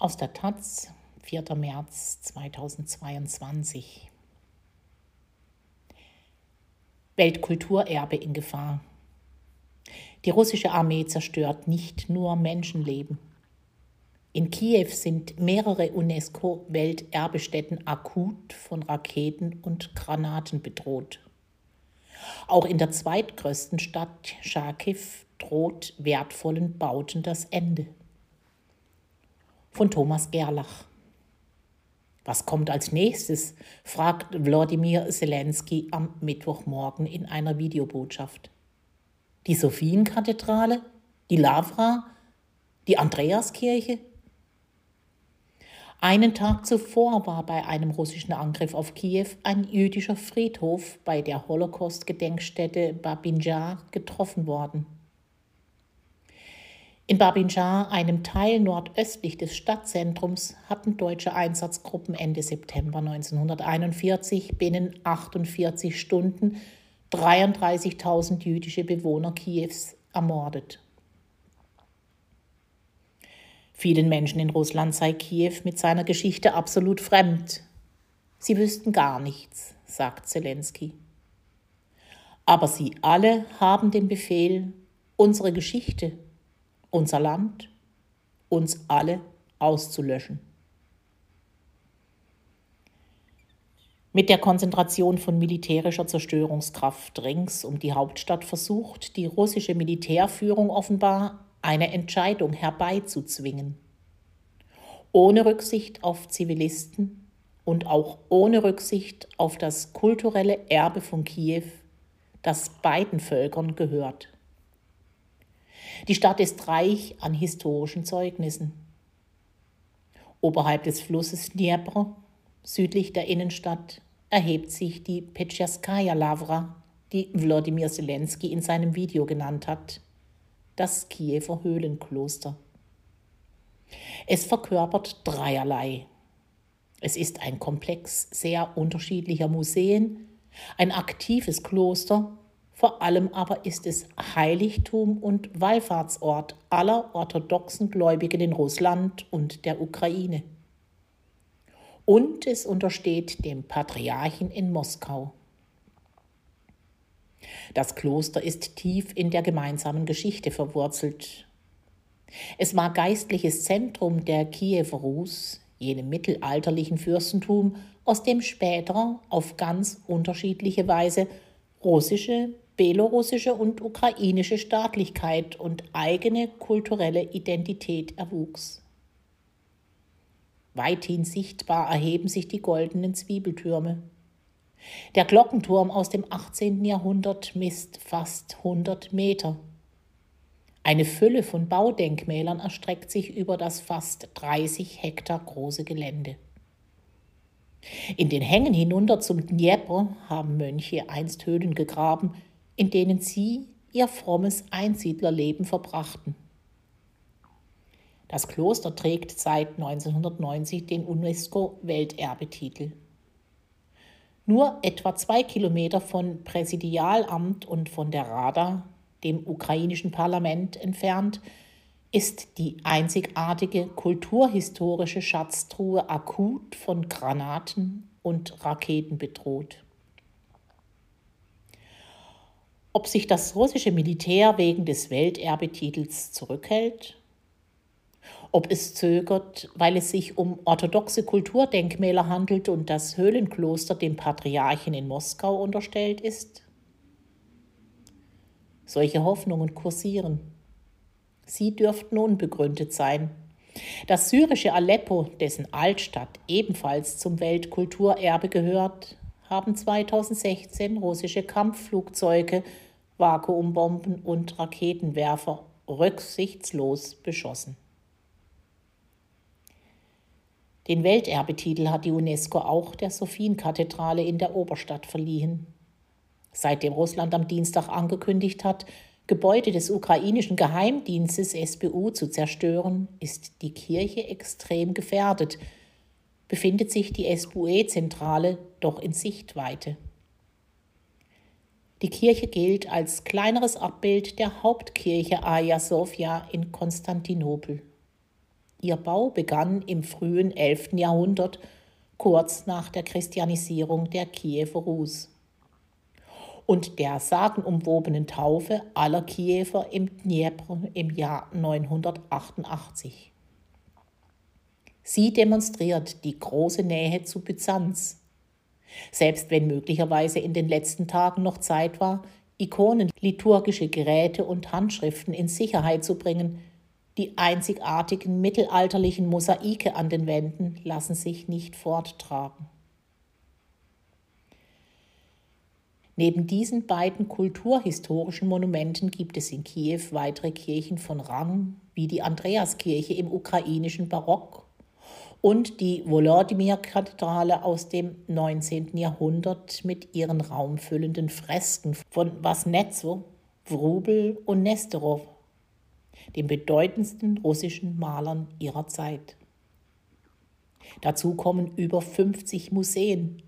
Aus der Taz, 4. März 2022. Weltkulturerbe in Gefahr. Die russische Armee zerstört nicht nur Menschenleben. In Kiew sind mehrere UNESCO-Welterbestätten akut von Raketen und Granaten bedroht. Auch in der zweitgrößten Stadt Charkiw droht wertvollen Bauten das Ende von Thomas Gerlach. Was kommt als nächstes? fragt Wladimir Zelensky am Mittwochmorgen in einer Videobotschaft. Die Sophienkathedrale? Die Lavra? Die Andreaskirche? Einen Tag zuvor war bei einem russischen Angriff auf Kiew ein jüdischer Friedhof bei der Holocaust-Gedenkstätte Babinjar getroffen worden. In Babinjar, einem Teil nordöstlich des Stadtzentrums, hatten deutsche Einsatzgruppen Ende September 1941 binnen 48 Stunden 33.000 jüdische Bewohner Kiews ermordet. Vielen Menschen in Russland sei Kiew mit seiner Geschichte absolut fremd. Sie wüssten gar nichts, sagt Zelensky. Aber sie alle haben den Befehl, unsere Geschichte unser Land, uns alle auszulöschen. Mit der Konzentration von militärischer Zerstörungskraft rings um die Hauptstadt versucht die russische Militärführung offenbar eine Entscheidung herbeizuzwingen. Ohne Rücksicht auf Zivilisten und auch ohne Rücksicht auf das kulturelle Erbe von Kiew, das beiden Völkern gehört. Die Stadt ist reich an historischen Zeugnissen. Oberhalb des Flusses Dnepr, südlich der Innenstadt, erhebt sich die Petcherskaya Lavra, die Wladimir Zelensky in seinem Video genannt hat, das Kiewer Höhlenkloster. Es verkörpert dreierlei. Es ist ein Komplex sehr unterschiedlicher Museen, ein aktives Kloster vor allem aber ist es Heiligtum und Wallfahrtsort aller orthodoxen Gläubigen in Russland und der Ukraine. Und es untersteht dem Patriarchen in Moskau. Das Kloster ist tief in der gemeinsamen Geschichte verwurzelt. Es war geistliches Zentrum der Kiewer Rus, jenem mittelalterlichen Fürstentum, aus dem später auf ganz unterschiedliche Weise russische, belorussische und ukrainische Staatlichkeit und eigene kulturelle Identität erwuchs. Weithin sichtbar erheben sich die goldenen Zwiebeltürme. Der Glockenturm aus dem 18. Jahrhundert misst fast 100 Meter. Eine Fülle von Baudenkmälern erstreckt sich über das fast 30 Hektar große Gelände. In den Hängen hinunter zum Dnieper haben Mönche einst Höhlen gegraben, in denen sie ihr frommes Einsiedlerleben verbrachten. Das Kloster trägt seit 1990 den UNESCO-Welterbetitel. Nur etwa zwei Kilometer von Präsidialamt und von der Rada, dem ukrainischen Parlament, entfernt, ist die einzigartige kulturhistorische Schatztruhe akut von Granaten und Raketen bedroht. Ob sich das russische Militär wegen des Welterbetitels zurückhält, ob es zögert, weil es sich um orthodoxe Kulturdenkmäler handelt und das Höhlenkloster dem Patriarchen in Moskau unterstellt ist. Solche Hoffnungen kursieren. Sie dürften unbegründet sein. Das syrische Aleppo, dessen Altstadt ebenfalls zum Weltkulturerbe gehört, haben 2016 russische Kampfflugzeuge Vakuumbomben und Raketenwerfer rücksichtslos beschossen. Den Welterbetitel hat die UNESCO auch der Sophienkathedrale in der Oberstadt verliehen. Seitdem Russland am Dienstag angekündigt hat, Gebäude des ukrainischen Geheimdienstes SBU zu zerstören, ist die Kirche extrem gefährdet, befindet sich die SBUE-Zentrale doch in Sichtweite. Die Kirche gilt als kleineres Abbild der Hauptkirche Hagia Sophia in Konstantinopel. Ihr Bau begann im frühen 11. Jahrhundert, kurz nach der Christianisierung der Kiewer Rus und der sagenumwobenen Taufe aller Kiewer im Dnjepr im Jahr 988. Sie demonstriert die große Nähe zu Byzanz. Selbst wenn möglicherweise in den letzten Tagen noch Zeit war, Ikonen, liturgische Geräte und Handschriften in Sicherheit zu bringen, die einzigartigen mittelalterlichen Mosaike an den Wänden lassen sich nicht forttragen. Neben diesen beiden kulturhistorischen Monumenten gibt es in Kiew weitere Kirchen von Rang, wie die Andreaskirche im ukrainischen Barock und die Volodymyr-Kathedrale aus dem 19. Jahrhundert mit ihren raumfüllenden Fresken von Wasnetzo, Wrubel und Nesterov, den bedeutendsten russischen Malern ihrer Zeit. Dazu kommen über 50 Museen,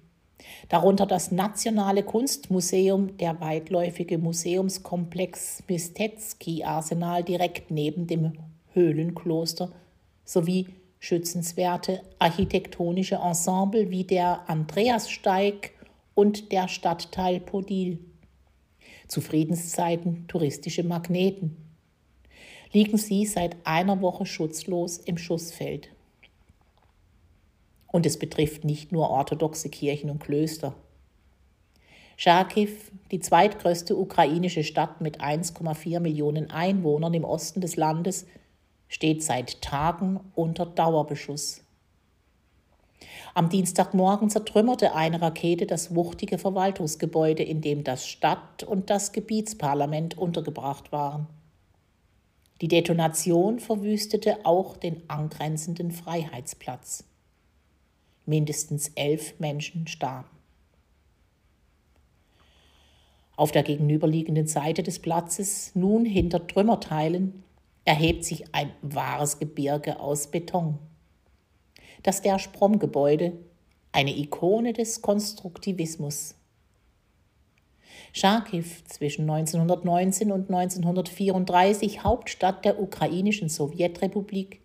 darunter das Nationale Kunstmuseum, der weitläufige Museumskomplex Mistetsky Arsenal direkt neben dem Höhlenkloster sowie schützenswerte architektonische Ensemble wie der Andreassteig und der Stadtteil Podil. Zu Friedenszeiten touristische Magneten. Liegen sie seit einer Woche schutzlos im Schussfeld. Und es betrifft nicht nur orthodoxe Kirchen und Klöster. Charkiw, die zweitgrößte ukrainische Stadt mit 1,4 Millionen Einwohnern im Osten des Landes, steht seit Tagen unter Dauerbeschuss. Am Dienstagmorgen zertrümmerte eine Rakete das wuchtige Verwaltungsgebäude, in dem das Stadt- und das Gebietsparlament untergebracht waren. Die Detonation verwüstete auch den angrenzenden Freiheitsplatz mindestens elf Menschen starben. Auf der gegenüberliegenden Seite des Platzes, nun hinter Trümmerteilen, erhebt sich ein wahres Gebirge aus Beton. Das der Spromgebäude, eine Ikone des Konstruktivismus. Charkiw zwischen 1919 und 1934 Hauptstadt der ukrainischen Sowjetrepublik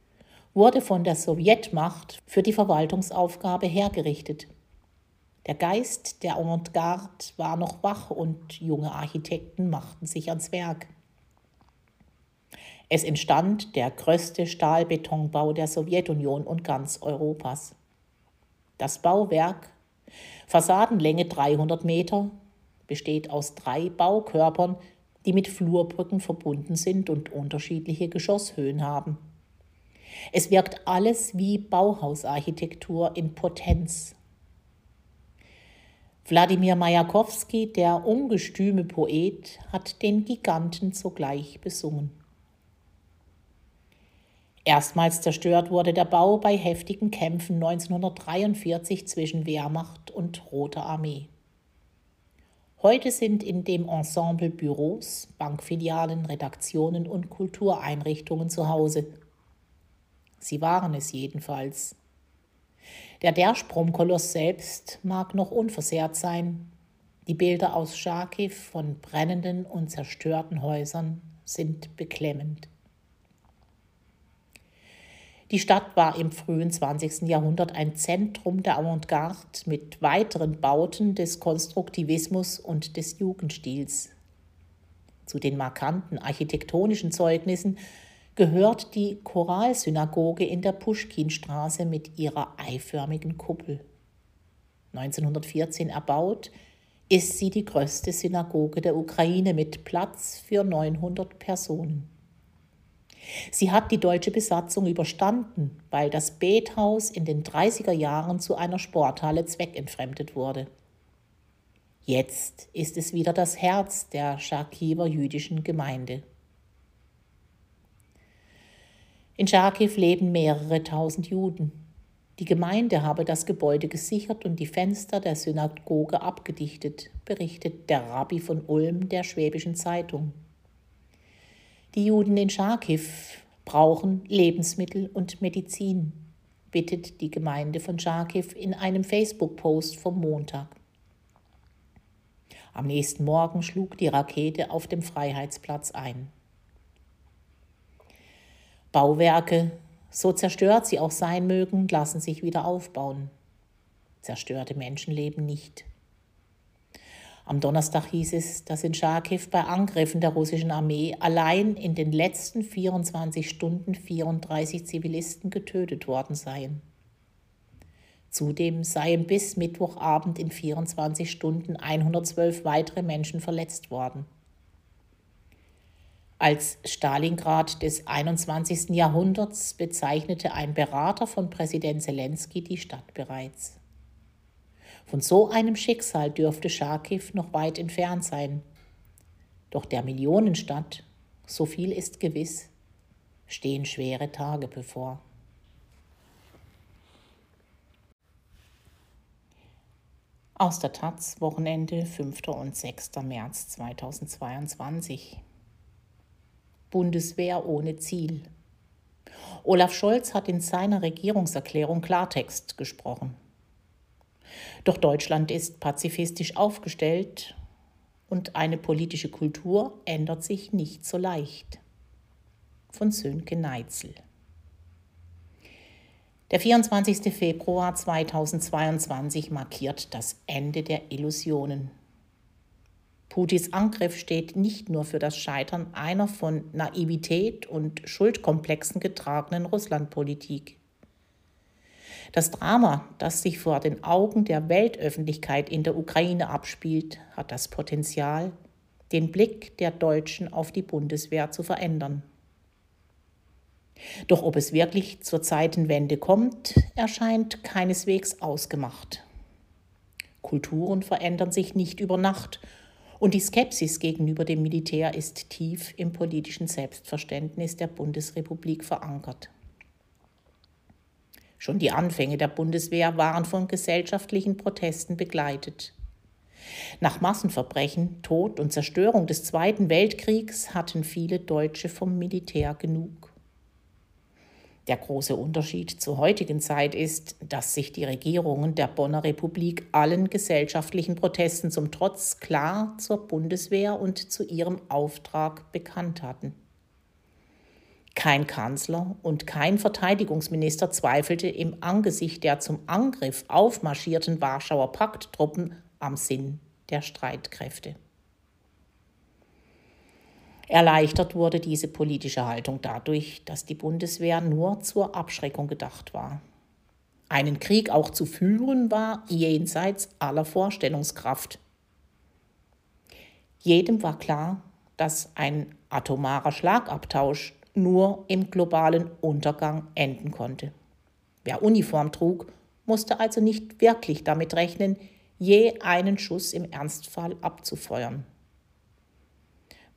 wurde von der Sowjetmacht für die Verwaltungsaufgabe hergerichtet. Der Geist der Avantgarde war noch wach und junge Architekten machten sich ans Werk. Es entstand der größte Stahlbetonbau der Sowjetunion und ganz Europas. Das Bauwerk, Fassadenlänge 300 Meter, besteht aus drei Baukörpern, die mit Flurbrücken verbunden sind und unterschiedliche Geschosshöhen haben. Es wirkt alles wie Bauhausarchitektur in Potenz. Wladimir Majakowski, der ungestüme Poet, hat den Giganten zugleich besungen. Erstmals zerstört wurde der Bau bei heftigen Kämpfen 1943 zwischen Wehrmacht und Roter Armee. Heute sind in dem Ensemble Büros, Bankfilialen, Redaktionen und Kultureinrichtungen zu Hause – Sie waren es jedenfalls. Der Dersprom-Koloss selbst mag noch unversehrt sein. Die Bilder aus Charkiw von brennenden und zerstörten Häusern sind beklemmend. Die Stadt war im frühen 20. Jahrhundert ein Zentrum der Avantgarde mit weiteren Bauten des Konstruktivismus und des Jugendstils. Zu den markanten architektonischen Zeugnissen gehört die Choralsynagoge in der Puschkinstraße mit ihrer eiförmigen Kuppel. 1914 erbaut, ist sie die größte Synagoge der Ukraine mit Platz für 900 Personen. Sie hat die deutsche Besatzung überstanden, weil das Bethaus in den 30er Jahren zu einer Sporthalle zweckentfremdet wurde. Jetzt ist es wieder das Herz der Charkiwer jüdischen Gemeinde. In Charkiw leben mehrere tausend Juden. Die Gemeinde habe das Gebäude gesichert und die Fenster der Synagoge abgedichtet, berichtet der Rabbi von Ulm der Schwäbischen Zeitung. Die Juden in Charkiw brauchen Lebensmittel und Medizin, bittet die Gemeinde von Charkiw in einem Facebook-Post vom Montag. Am nächsten Morgen schlug die Rakete auf dem Freiheitsplatz ein. Bauwerke so zerstört sie auch sein mögen, lassen sich wieder aufbauen. Zerstörte Menschenleben nicht. Am Donnerstag hieß es, dass in Charkiw bei Angriffen der russischen Armee allein in den letzten 24 Stunden 34 Zivilisten getötet worden seien. Zudem seien bis Mittwochabend in 24 Stunden 112 weitere Menschen verletzt worden. Als Stalingrad des 21. Jahrhunderts bezeichnete ein Berater von Präsident Zelensky die Stadt bereits. Von so einem Schicksal dürfte Charkiw noch weit entfernt sein. Doch der Millionenstadt, so viel ist gewiss, stehen schwere Tage bevor. Aus der Taz, Wochenende 5. und 6. März 2022. Bundeswehr ohne Ziel. Olaf Scholz hat in seiner Regierungserklärung Klartext gesprochen. Doch Deutschland ist pazifistisch aufgestellt und eine politische Kultur ändert sich nicht so leicht. Von Sönke Neitzel. Der 24. Februar 2022 markiert das Ende der Illusionen. Putins Angriff steht nicht nur für das Scheitern einer von Naivität und Schuldkomplexen getragenen Russlandpolitik. Das Drama, das sich vor den Augen der Weltöffentlichkeit in der Ukraine abspielt, hat das Potenzial, den Blick der Deutschen auf die Bundeswehr zu verändern. Doch ob es wirklich zur Zeitenwende kommt, erscheint keineswegs ausgemacht. Kulturen verändern sich nicht über Nacht und die Skepsis gegenüber dem Militär ist tief im politischen Selbstverständnis der Bundesrepublik verankert. Schon die Anfänge der Bundeswehr waren von gesellschaftlichen Protesten begleitet. Nach Massenverbrechen, Tod und Zerstörung des Zweiten Weltkriegs hatten viele Deutsche vom Militär genug. Der große Unterschied zur heutigen Zeit ist, dass sich die Regierungen der Bonner Republik allen gesellschaftlichen Protesten zum Trotz klar zur Bundeswehr und zu ihrem Auftrag bekannt hatten. Kein Kanzler und kein Verteidigungsminister zweifelte im Angesicht der zum Angriff aufmarschierten Warschauer Pakttruppen am Sinn der Streitkräfte. Erleichtert wurde diese politische Haltung dadurch, dass die Bundeswehr nur zur Abschreckung gedacht war. Einen Krieg auch zu führen war jenseits aller Vorstellungskraft. Jedem war klar, dass ein atomarer Schlagabtausch nur im globalen Untergang enden konnte. Wer Uniform trug, musste also nicht wirklich damit rechnen, je einen Schuss im Ernstfall abzufeuern.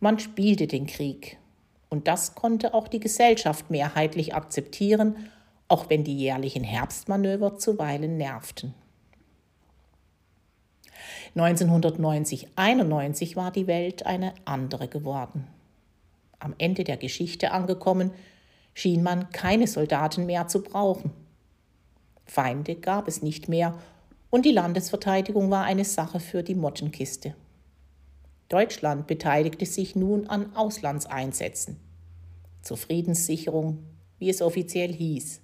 Man spielte den Krieg. Und das konnte auch die Gesellschaft mehrheitlich akzeptieren, auch wenn die jährlichen Herbstmanöver zuweilen nervten. 1990-91 war die Welt eine andere geworden. Am Ende der Geschichte angekommen, schien man keine Soldaten mehr zu brauchen. Feinde gab es nicht mehr und die Landesverteidigung war eine Sache für die Mottenkiste. Deutschland beteiligte sich nun an Auslandseinsätzen zur Friedenssicherung, wie es offiziell hieß.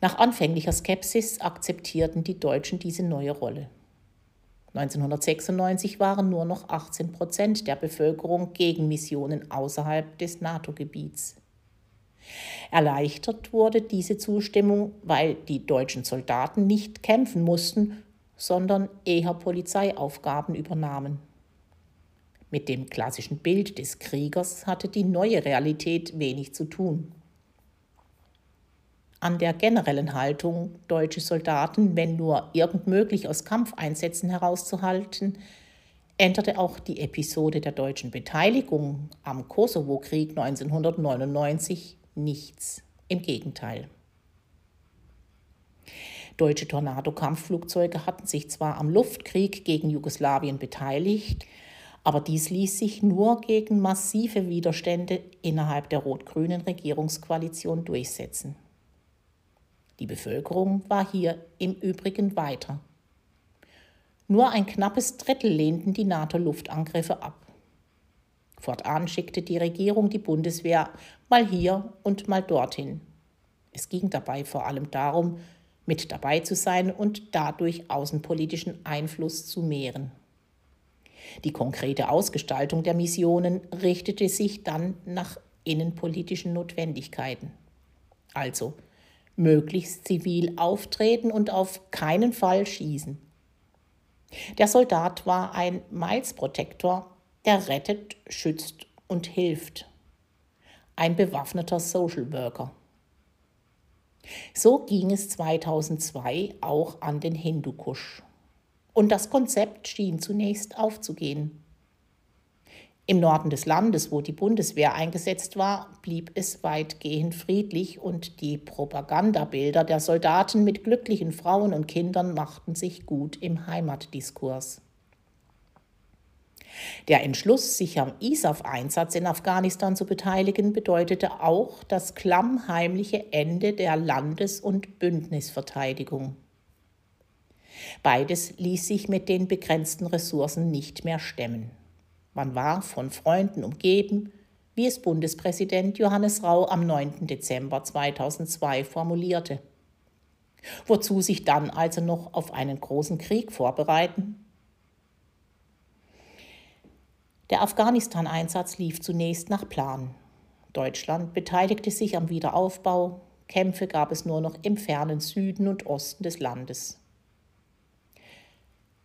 Nach anfänglicher Skepsis akzeptierten die Deutschen diese neue Rolle. 1996 waren nur noch 18 Prozent der Bevölkerung gegen Missionen außerhalb des NATO-Gebiets. Erleichtert wurde diese Zustimmung, weil die deutschen Soldaten nicht kämpfen mussten, sondern eher Polizeiaufgaben übernahmen. Mit dem klassischen Bild des Kriegers hatte die neue Realität wenig zu tun. An der generellen Haltung, deutsche Soldaten, wenn nur irgend möglich, aus Kampfeinsätzen herauszuhalten, änderte auch die Episode der deutschen Beteiligung am Kosovo-Krieg 1999 nichts. Im Gegenteil. Deutsche Tornado-Kampfflugzeuge hatten sich zwar am Luftkrieg gegen Jugoslawien beteiligt, aber dies ließ sich nur gegen massive Widerstände innerhalb der rot-grünen Regierungskoalition durchsetzen. Die Bevölkerung war hier im Übrigen weiter. Nur ein knappes Drittel lehnten die NATO-Luftangriffe ab. Fortan schickte die Regierung die Bundeswehr mal hier und mal dorthin, Es ging dabei vor allem darum, mit dabei zu sein und dadurch außenpolitischen Einfluss zu mehren. Die konkrete Ausgestaltung der Missionen richtete sich dann nach innenpolitischen Notwendigkeiten. Also möglichst zivil auftreten und auf keinen Fall schießen. Der Soldat war ein Miles Protector, der rettet, schützt und hilft. Ein bewaffneter Social Worker. So ging es 2002 auch an den Hindukusch. Und das Konzept schien zunächst aufzugehen. Im Norden des Landes, wo die Bundeswehr eingesetzt war, blieb es weitgehend friedlich und die Propagandabilder der Soldaten mit glücklichen Frauen und Kindern machten sich gut im Heimatdiskurs. Der Entschluss, sich am ISAF-Einsatz in Afghanistan zu beteiligen, bedeutete auch das klammheimliche Ende der Landes- und Bündnisverteidigung. Beides ließ sich mit den begrenzten Ressourcen nicht mehr stemmen. Man war von Freunden umgeben, wie es Bundespräsident Johannes Rau am 9. Dezember 2002 formulierte. Wozu sich dann also noch auf einen großen Krieg vorbereiten? Der Afghanistan-Einsatz lief zunächst nach Plan. Deutschland beteiligte sich am Wiederaufbau, Kämpfe gab es nur noch im fernen Süden und Osten des Landes.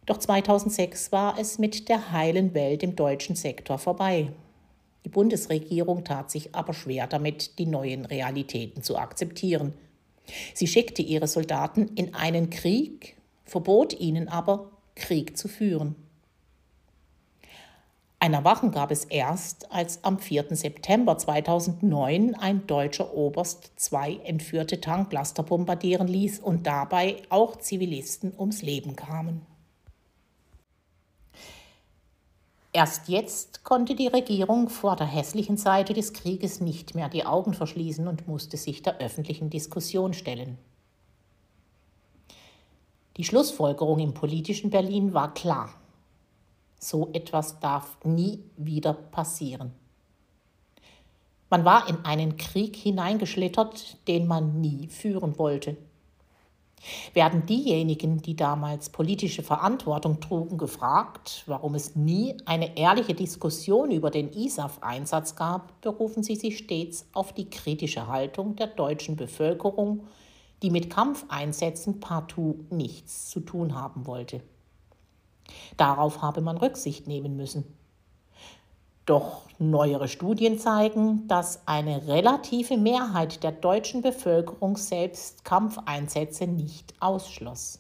Doch 2006 war es mit der heilen Welt im deutschen Sektor vorbei. Die Bundesregierung tat sich aber schwer damit, die neuen Realitäten zu akzeptieren. Sie schickte ihre Soldaten in einen Krieg, verbot ihnen aber, Krieg zu führen. Ein Erwachen gab es erst, als am 4. September 2009 ein deutscher Oberst zwei entführte Tanklaster bombardieren ließ und dabei auch Zivilisten ums Leben kamen. Erst jetzt konnte die Regierung vor der hässlichen Seite des Krieges nicht mehr die Augen verschließen und musste sich der öffentlichen Diskussion stellen. Die Schlussfolgerung im politischen Berlin war klar. So etwas darf nie wieder passieren. Man war in einen Krieg hineingeschlittert, den man nie führen wollte. Werden diejenigen, die damals politische Verantwortung trugen, gefragt, warum es nie eine ehrliche Diskussion über den ISAF-Einsatz gab, berufen sie sich stets auf die kritische Haltung der deutschen Bevölkerung, die mit Kampfeinsätzen partout nichts zu tun haben wollte. Darauf habe man Rücksicht nehmen müssen. Doch neuere Studien zeigen, dass eine relative Mehrheit der deutschen Bevölkerung selbst Kampfeinsätze nicht ausschloss.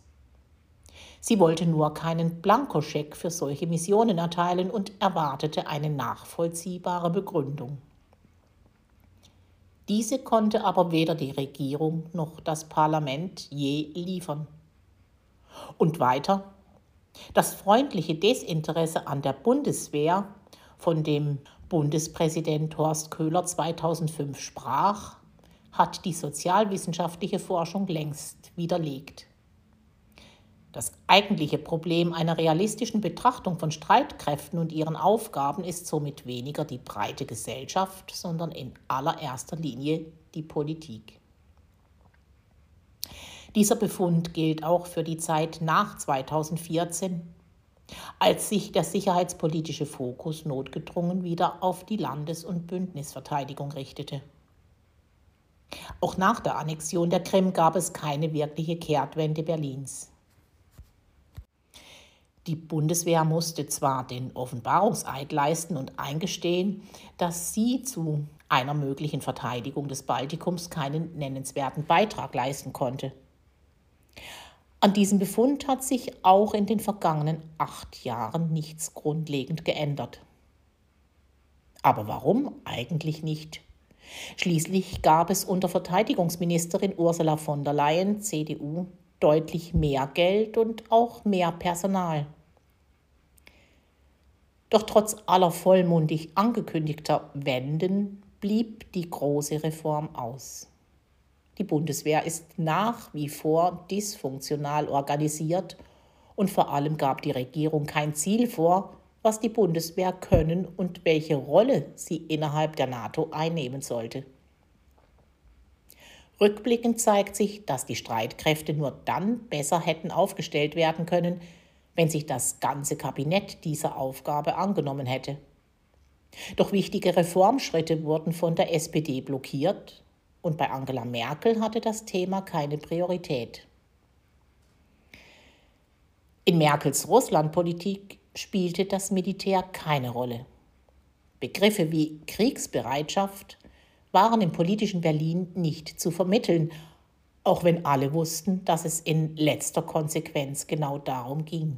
Sie wollte nur keinen Blankoscheck für solche Missionen erteilen und erwartete eine nachvollziehbare Begründung. Diese konnte aber weder die Regierung noch das Parlament je liefern. Und weiter, das freundliche Desinteresse an der Bundeswehr von dem Bundespräsident Horst Köhler 2005 sprach, hat die sozialwissenschaftliche Forschung längst widerlegt. Das eigentliche Problem einer realistischen Betrachtung von Streitkräften und ihren Aufgaben ist somit weniger die breite Gesellschaft, sondern in allererster Linie die Politik. Dieser Befund gilt auch für die Zeit nach 2014, als sich der sicherheitspolitische Fokus notgedrungen wieder auf die Landes- und Bündnisverteidigung richtete. Auch nach der Annexion der Krim gab es keine wirkliche Kehrtwende Berlins. Die Bundeswehr musste zwar den Offenbarungseid leisten und eingestehen, dass sie zu einer möglichen Verteidigung des Baltikums keinen nennenswerten Beitrag leisten konnte. An diesem Befund hat sich auch in den vergangenen acht Jahren nichts grundlegend geändert. Aber warum eigentlich nicht? Schließlich gab es unter Verteidigungsministerin Ursula von der Leyen, CDU, deutlich mehr Geld und auch mehr Personal. Doch trotz aller vollmundig angekündigter Wenden blieb die große Reform aus. Die Bundeswehr ist nach wie vor dysfunktional organisiert und vor allem gab die Regierung kein Ziel vor, was die Bundeswehr können und welche Rolle sie innerhalb der NATO einnehmen sollte. Rückblickend zeigt sich, dass die Streitkräfte nur dann besser hätten aufgestellt werden können, wenn sich das ganze Kabinett dieser Aufgabe angenommen hätte. Doch wichtige Reformschritte wurden von der SPD blockiert und bei Angela Merkel hatte das Thema keine Priorität. In Merkels Russlandpolitik spielte das Militär keine Rolle. Begriffe wie Kriegsbereitschaft waren im politischen Berlin nicht zu vermitteln, auch wenn alle wussten, dass es in letzter Konsequenz genau darum ging.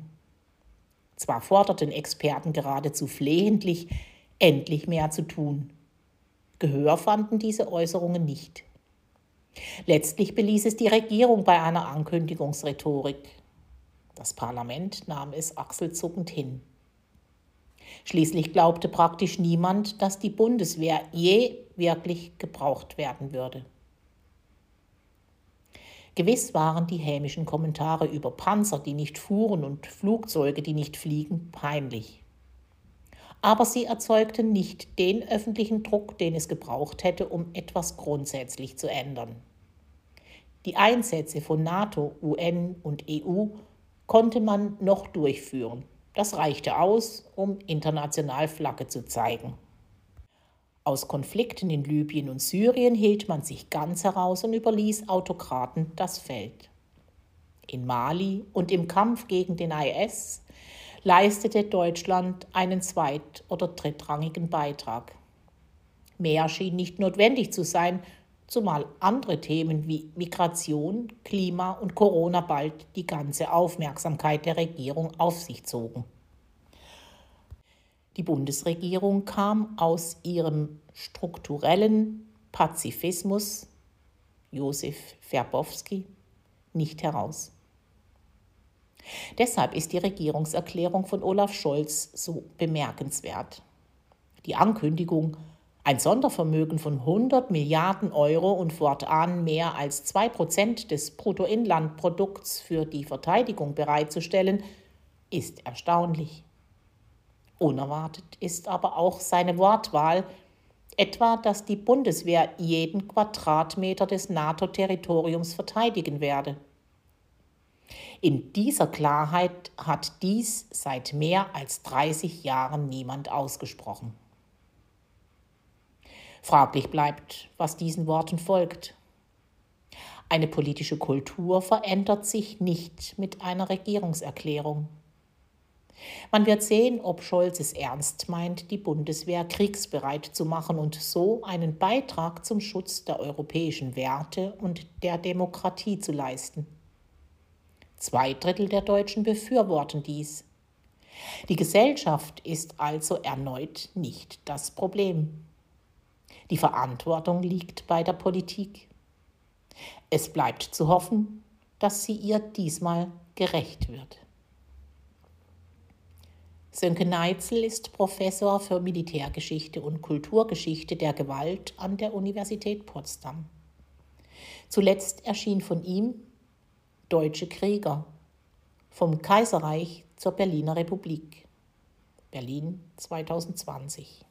Zwar forderten Experten geradezu flehentlich, endlich mehr zu tun. Gehör fanden diese Äußerungen nicht. Letztlich beließ es die Regierung bei einer Ankündigungsrhetorik. Das Parlament nahm es achselzuckend hin. Schließlich glaubte praktisch niemand, dass die Bundeswehr je wirklich gebraucht werden würde. Gewiss waren die hämischen Kommentare über Panzer, die nicht fuhren und Flugzeuge, die nicht fliegen, peinlich. Aber sie erzeugten nicht den öffentlichen Druck, den es gebraucht hätte, um etwas grundsätzlich zu ändern. Die Einsätze von NATO, UN und EU konnte man noch durchführen. Das reichte aus, um international Flagge zu zeigen. Aus Konflikten in Libyen und Syrien hielt man sich ganz heraus und überließ Autokraten das Feld. In Mali und im Kampf gegen den IS leistete Deutschland einen zweit- oder drittrangigen Beitrag. Mehr schien nicht notwendig zu sein, zumal andere Themen wie Migration, Klima und Corona bald die ganze Aufmerksamkeit der Regierung auf sich zogen. Die Bundesregierung kam aus ihrem strukturellen Pazifismus, Josef Verbowski, nicht heraus. Deshalb ist die Regierungserklärung von Olaf Scholz so bemerkenswert. Die Ankündigung, ein Sondervermögen von 100 Milliarden Euro und fortan mehr als 2 Prozent des Bruttoinlandprodukts für die Verteidigung bereitzustellen, ist erstaunlich. Unerwartet ist aber auch seine Wortwahl, etwa, dass die Bundeswehr jeden Quadratmeter des NATO-Territoriums verteidigen werde. In dieser Klarheit hat dies seit mehr als 30 Jahren niemand ausgesprochen. Fraglich bleibt, was diesen Worten folgt. Eine politische Kultur verändert sich nicht mit einer Regierungserklärung. Man wird sehen, ob Scholz es ernst meint, die Bundeswehr kriegsbereit zu machen und so einen Beitrag zum Schutz der europäischen Werte und der Demokratie zu leisten. Zwei Drittel der Deutschen befürworten dies. Die Gesellschaft ist also erneut nicht das Problem. Die Verantwortung liegt bei der Politik. Es bleibt zu hoffen, dass sie ihr diesmal gerecht wird. Sönke Neitzel ist Professor für Militärgeschichte und Kulturgeschichte der Gewalt an der Universität Potsdam. Zuletzt erschien von ihm Deutsche Krieger vom Kaiserreich zur Berliner Republik. Berlin 2020.